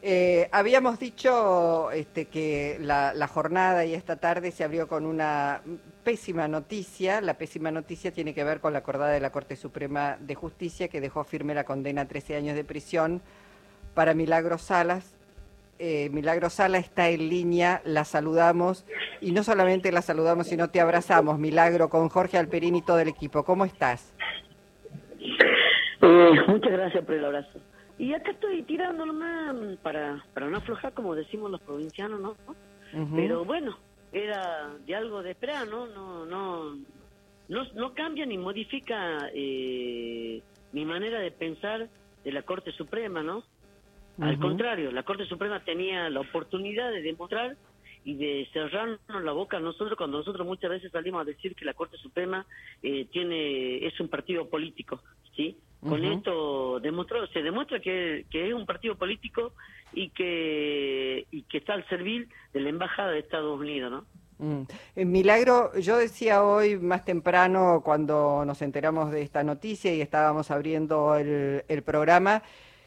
Eh, habíamos dicho este, que la, jornada y esta tarde se abrió con una pésima noticia. La pésima noticia tiene que ver con la acordada de la Corte Suprema de Justicia que dejó firme la condena a 13 años de prisión para Milagro Salas. Eh, Milagro Sala está en línea, la saludamos y no solamente la saludamos, sino te abrazamos, Milagro, con Jorge Alperín y todo el equipo. ¿Cómo estás? Eh, muchas gracias por el abrazo. Y acá estoy tirando nomás para, para no aflojar, como decimos los provincianos, ¿no? Pero bueno, era de algo de esperar, ¿no? No, no, no, no cambia ni modifica eh, mi manera de pensar de la Corte Suprema, ¿no? Al contrario, la Corte Suprema tenía la oportunidad de demostrar y de cerrarnos la boca a nosotros cuando nosotros muchas veces salimos a decir que la Corte Suprema eh, tiene es un partido político, ¿sí? Con esto demostró, se demuestra que, que, es un partido político y que, y que está al servir de la Embajada de Estados Unidos, ¿no? Mm. Eh, Milagro, yo decía hoy más temprano cuando nos enteramos de esta noticia y estábamos abriendo el, el programa,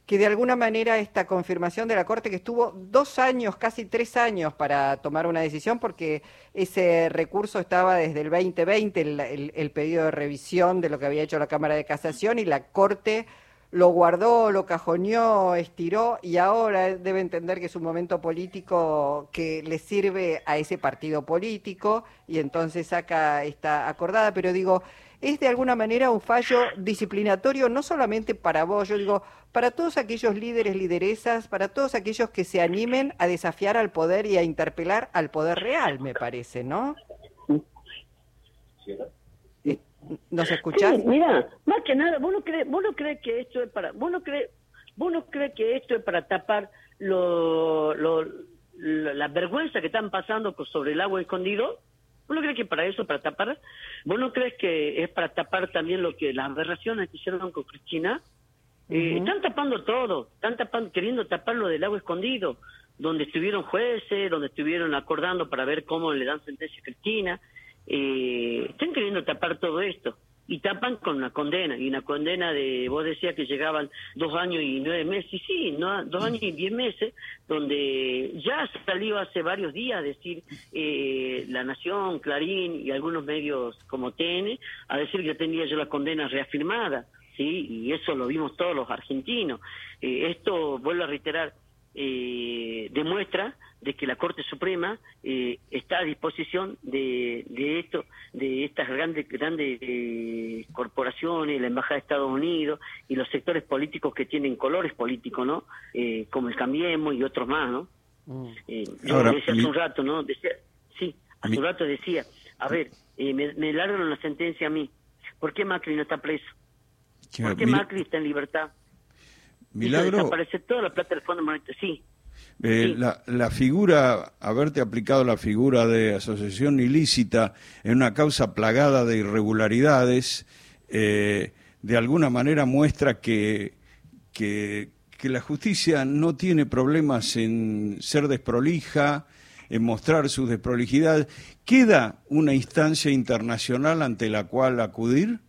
que de alguna manera esta confirmación de la Corte, que estuvo dos años, casi tres años para tomar una decisión, porque ese recurso estaba desde el 2020, el, el, pedido de revisión de lo que había hecho la Cámara de Casación, y la Corte lo guardó, lo cajoneó, estiró, y ahora debe entender que es un momento político que le sirve a ese partido político, y entonces saca esta acordada, pero digo, es de alguna manera un fallo disciplinatorio no solamente para vos, yo digo, para todos aquellos líderes, lideresas, para todos aquellos que se animen a desafiar al poder y a interpelar al poder real, me parece, ¿no? Eh, ¿Nos escuchás? mira, más que nada, vos no crees, vos no crees que esto es para, vos no crees, vos no crees que esto es para tapar lo, lo, la vergüenza que están pasando sobre el agua escondido. ¿Vos no crees que para eso, para tapar? ¿Vos no crees que es para tapar también lo que las aberraciones que hicieron con Cristina? Eh, están tapando todo, están tapando, queriendo tapar lo del agua escondido, donde estuvieron jueces, donde estuvieron acordando para ver cómo le dan sentencia a Cristina. Eh, están queriendo tapar todo esto. Y tapan con una condena. Y una condena de vos decías que llegaban dos años y nueve meses. Y sí no dos años y diez meses donde ya salió hace varios días decir eh, la Nación Clarín y algunos medios como TN a decir que tenía yo la condena reafirmada sí y eso lo vimos todos los argentinos. Eh, esto vuelvo a reiterar eh, demuestra de que la Corte Suprema eh, está a disposición de, de esto, de estas grandes grandes eh, corporaciones, la Embajada de Estados Unidos y los sectores políticos que tienen colores políticos, ¿no? Eh, como el Cambiemos y otros más, ¿no? Mm. yo decía hace un rato, ¿no? Decía, sí, hace un rato decía, a ver, me, me largan una sentencia a mí. ¿Por qué Macri no está preso? ¿Por qué Macri está en libertad? Milagro. Aparece toda la plata del Fondo Monetario. Sí. Eh, la, la, figura, haberte aplicado la figura de asociación ilícita en una causa plagada de irregularidades, eh, de alguna manera muestra que, que, que, la justicia no tiene problemas en ser desprolija, en mostrar sus desprolijidades. ¿Queda una instancia internacional ante la cual acudir?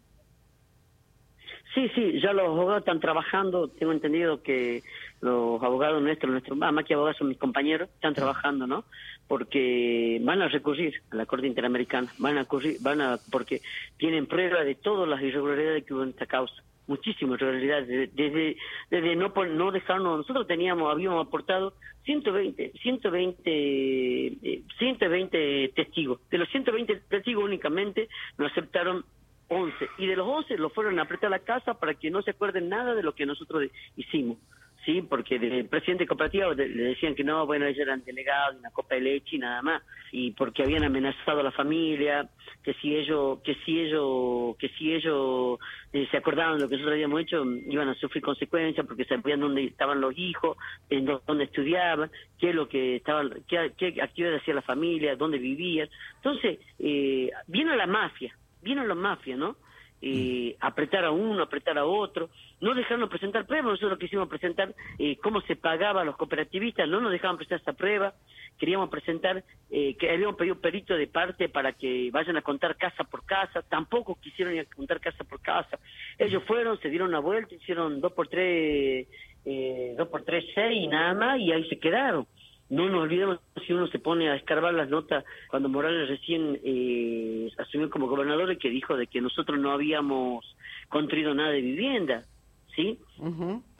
Sí, sí, ya los abogados están trabajando, tengo entendido que los abogados nuestros, nuestros, más que abogados son mis compañeros, están trabajando, ¿no? Porque van a recurrir a la Corte Interamericana, van a recurrir, van a, porque tienen prueba de todas las irregularidades que hubo en esta causa, muchísimas irregularidades, desde, desde no, no dejarnos, nosotros teníamos, habíamos aportado 120, 120, 120 testigos, de los 120 testigos únicamente nos aceptaron 11. Y de los 11 lo fueron a apretar a la casa para que no se acuerden nada de lo que nosotros hicimos. Sí, porque el presidente cooperativo le decían que no, bueno, ellos eran delegados de una copa de leche y nada más. Y porque habían amenazado a la familia, que si ellos, que si ellos, que si ellos eh, se acordaban de lo que nosotros habíamos hecho, iban a sufrir consecuencias porque sabían dónde estaban los hijos, en dónde estudiaban, qué es lo que estaban, qué, actividades hacía la familia, dónde vivían. Entonces, eh, viene la mafia, vienen los mafias, ¿no? Eh, apretar a uno, apretar a otro, no dejarnos presentar pruebas, nosotros quisimos presentar eh, cómo se pagaba a los cooperativistas, no nos dejaban presentar esta prueba, queríamos presentar eh, que habíamos pedido perito de parte para que vayan a contar casa por casa, tampoco quisieron ir a contar casa por casa, ellos fueron, se dieron una vuelta, hicieron dos por tres eh, dos por tres, seis nada más, y ahí se quedaron. No nos olvidemos si uno se pone a escarbar las notas cuando Morales recién eh, asumió como gobernador y que dijo de que nosotros no habíamos construido nada de vivienda. ¿Sí?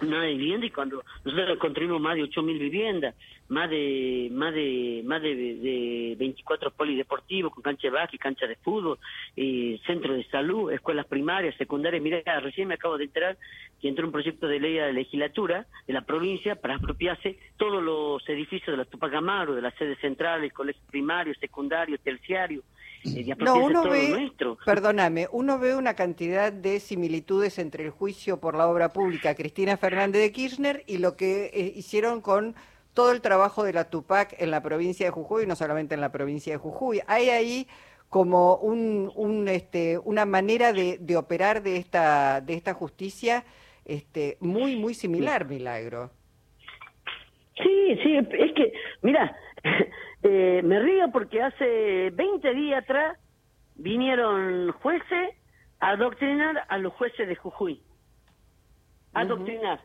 Nada de vivienda y cuando nosotros construimos más de 8.000 viviendas, más de más de más de, de 24 polideportivos con cancha de básquet, cancha de fútbol, eh, centros de salud, escuelas primarias, secundarias. Mira, recién me acabo de enterar que entró un proyecto de ley a la legislatura de la provincia para apropiarse todos los edificios de la Tupac Amaru, de las sedes centrales, colegios primarios, secundarios, terciarios, no, uno ve, perdóname, uno ve una cantidad de similitudes entre el juicio por la obra pública Cristina Fernández de Kirchner y lo que eh, hicieron con todo el trabajo de la Tupac en la provincia de Jujuy, y no solamente en la provincia de Jujuy. Hay ahí como un, un este, una manera de, de, operar de esta, de esta justicia este, muy, muy similar, Milagro. Sí, sí, es que, mira, Eh, me río porque hace 20 días atrás vinieron jueces a adoctrinar a los jueces de Jujuy. A adoctrinar.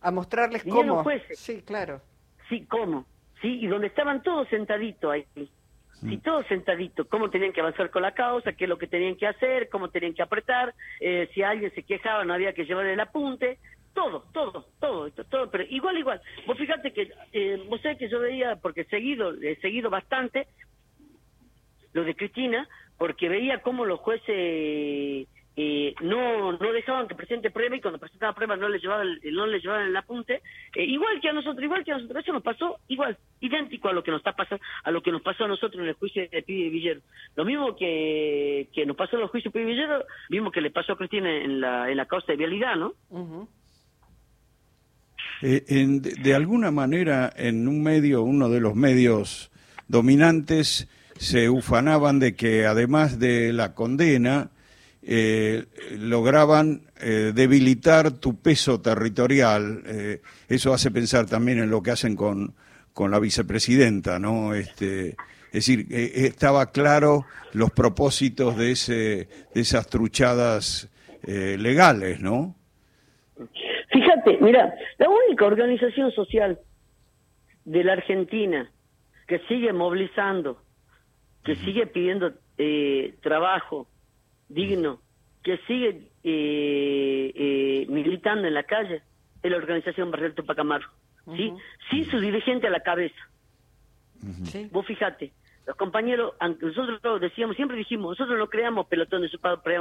A mostrarles cómo. Sí, claro. Sí, cómo. Sí, y donde estaban todos sentaditos ahí. Sí, todos sentaditos, cómo tenían que avanzar con la causa, qué es lo que tenían que hacer, cómo tenían que apretar, eh, si alguien se quejaba no había que llevarle el apunte, todo, todo, todo, todo, pero igual, igual. Vos fíjate que, eh, vos sabés que yo veía, porque seguido, he seguido bastante lo de Cristina, porque veía cómo los jueces eh, no no dejaban que presente prueba y cuando presentaba prueba no le llevaban no le llevaban el apunte. Eh, igual que a nosotros igual que a nosotros eso nos pasó igual idéntico a lo que nos está pasando a lo que nos pasó a nosotros en el juicio de Pibe Villero. Lo mismo que, que nos pasó en el juicio de Pibe Villero mismo que le pasó a Cristina en la en la causa de vialidad no eh, de, alguna manera, en un medio, uno de los medios dominantes, se ufanaban de que además de la condena, eh, lograban eh, debilitar tu peso territorial. eso hace pensar también en lo que hacen con, con la vicepresidenta, ¿no? Este, es decir, estaba claro los propósitos de, ese, de esas truchadas legales, ¿no? Fíjate, mira, la única organización social de la Argentina que sigue movilizando, que sigue pidiendo eh, trabajo digno, que sigue eh, eh, militando en la calle, es la organización Barrio Tupac ¿sí? Sin su dirigente a la cabeza. ¿Sí? Vos fíjate, los compañeros, nosotros decíamos, siempre dijimos, nosotros no creamos de su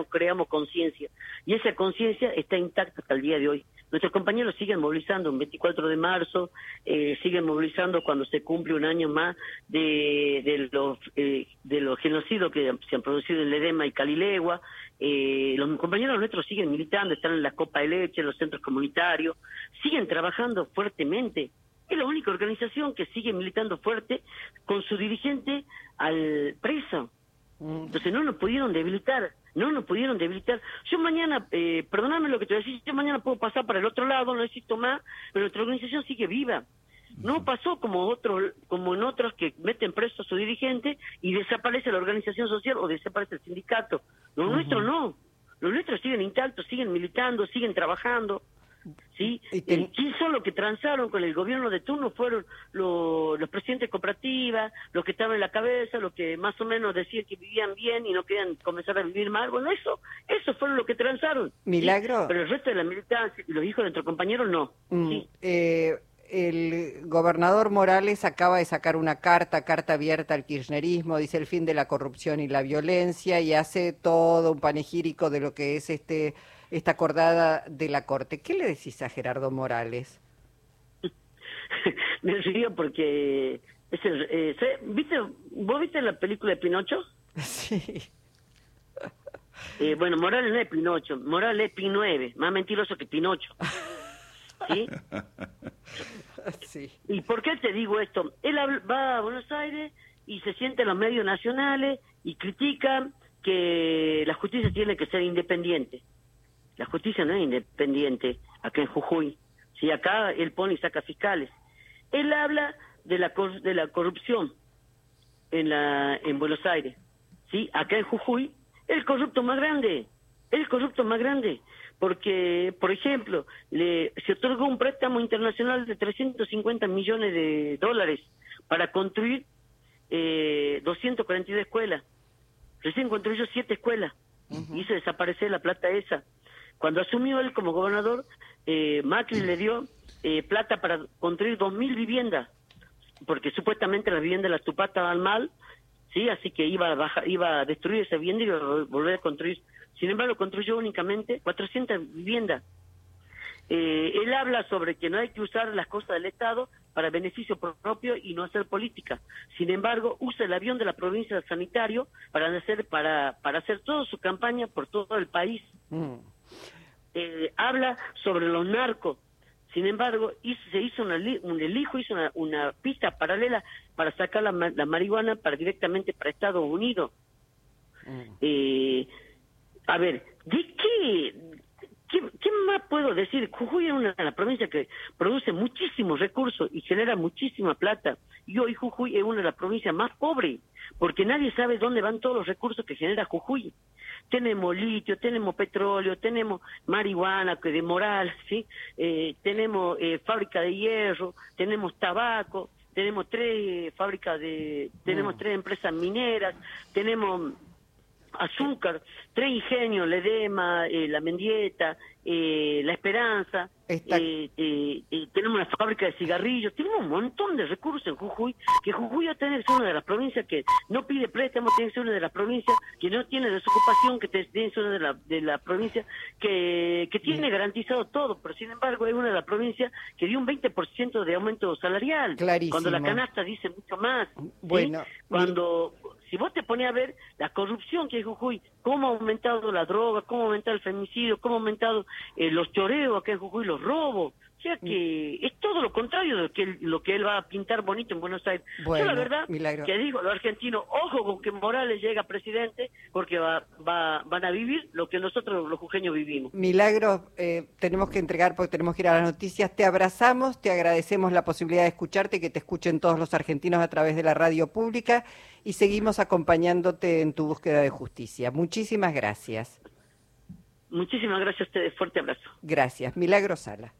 creamos conciencia. Y esa conciencia está intacta hasta el día de hoy. Nuestros compañeros siguen movilizando un 24 de marzo, eh, siguen movilizando cuando se cumple un año más de, de los eh, de los genocidios que se han producido en Ledema y Calilegua. Eh, los compañeros nuestros siguen militando, están en la Copa de Leche, en los centros comunitarios, siguen trabajando fuertemente es la única organización que sigue militando fuerte con su dirigente al preso. Mm. Entonces no nos pudieron debilitar, no nos pudieron debilitar. Yo mañana, eh, perdóname lo que te voy a decir, yo mañana puedo pasar para el otro lado, no necesito más, pero nuestra organización sigue viva. No pasó como otros, como en otros que meten preso a su dirigente y desaparece la organización social o desaparece el sindicato. Los nuestros no. Los nuestros siguen intactos, siguen militando, siguen trabajando. ¿Sí? Eh, ¿Quién son los que transaron con el gobierno de turno? Fueron los, los presidentes cooperativas, los que estaban en la cabeza, los que más o menos decían que vivían bien y no querían comenzar a vivir mal. Bueno, eso, eso fueron los que transaron. Milagro. Pero el resto de la militancia y los hijos de nuestros compañeros no. Mm, eh, el gobernador Morales acaba de sacar una carta, carta abierta al kirchnerismo, dice el fin de la corrupción y la violencia y hace todo un panegírico de lo que es este esta acordada de la Corte. ¿Qué le decís a Gerardo Morales? Me río porque... Es el, eh, ¿viste, ¿Vos viste la película de Pinocho? Sí. Eh, bueno, Morales no es Pinocho, Morales es P9, más mentiroso que Pinocho. ¿Sí? sí. ¿Y por qué te digo esto? Él va a Buenos Aires y se siente en los medios nacionales y critica que la justicia tiene que ser independiente. La justicia no es independiente acá en Jujuy. Si acá él pone y saca fiscales. Él habla de la de la corrupción en la en Buenos Aires. Sí, acá en Jujuy el corrupto más grande el corrupto más grande, porque, por ejemplo, le, se otorgó un préstamo internacional de 350 millones de dólares para construir eh, 242 escuelas. Recién construyó siete escuelas. Hizo desaparecer la plata esa. Cuando asumió él como gobernador, eh, Macri le dio eh, plata para construir 2.000 viviendas, porque supuestamente las viviendas de la Tupá estaban mal, sí, así que iba a, bajar, iba a destruir esa vivienda y iba a volver a construir. Sin embargo, construyó únicamente 400 viviendas. Eh, él habla sobre que no hay que usar las cosas del Estado para beneficio propio y no hacer política. Sin embargo, usa el avión de la provincia sanitario para hacer, para, para hacer toda su campaña por todo el país. Mm. Eh, habla sobre los narcos. Sin embargo, se hizo una, un, el hijo hizo una, pista paralela para sacar la, marihuana para directamente para Estados Unidos. Mm. Eh, a ver, ¿de qué, puedo decir? Jujuy es una de las provincias que produce muchísimos recursos y genera muchísima plata. Y hoy Jujuy es una de las provincias más pobres, porque nadie sabe dónde van todos los recursos que genera Jujuy tenemos litio, tenemos petróleo, tenemos marihuana que de moral, ¿sí? Eh, tenemos eh, fábrica de hierro, tenemos tabaco, tenemos tres fábricas de, tenemos mm. tres empresas mineras, tenemos azúcar, tres ingenios, la Edema, eh, la Mendieta, eh, La Esperanza, eh, eh, eh, tenemos una fábrica de cigarrillos, tenemos un montón de recursos en Jujuy, que Jujuy va a tener ser una de las provincias que no pide préstamos, tiene que ser una de las provincias que no tiene desocupación, que tiene que ser una de las de la provincias que, que tiene garantizado todo, pero sin embargo es una de las provincias que dio un 20% de aumento salarial, cuando la canasta dice mucho más. Bueno, cuando si vos te pones a ver la corrupción que hay Jujuy, cómo ha aumentado la droga, cómo ha aumentado el femicidio, cómo ha aumentado eh, los choreos acá en Jujuy, los robos. O sea que es todo lo contrario de lo que él, lo que él va a pintar bonito en Buenos Aires. Yo la verdad que digo, los argentinos, ojo con que Morales llega presidente, porque va, va, van a vivir lo que nosotros los jujeños vivimos. Milagro, eh, tenemos que entregar porque tenemos que ir a las noticias. Te abrazamos, te agradecemos la posibilidad de escucharte, que te escuchen todos los argentinos a través de la radio pública y seguimos acompañándote en tu búsqueda de justicia. Muchísimas gracias. Muchísimas gracias a ustedes. Fuerte abrazo. Gracias. Milagro Sala.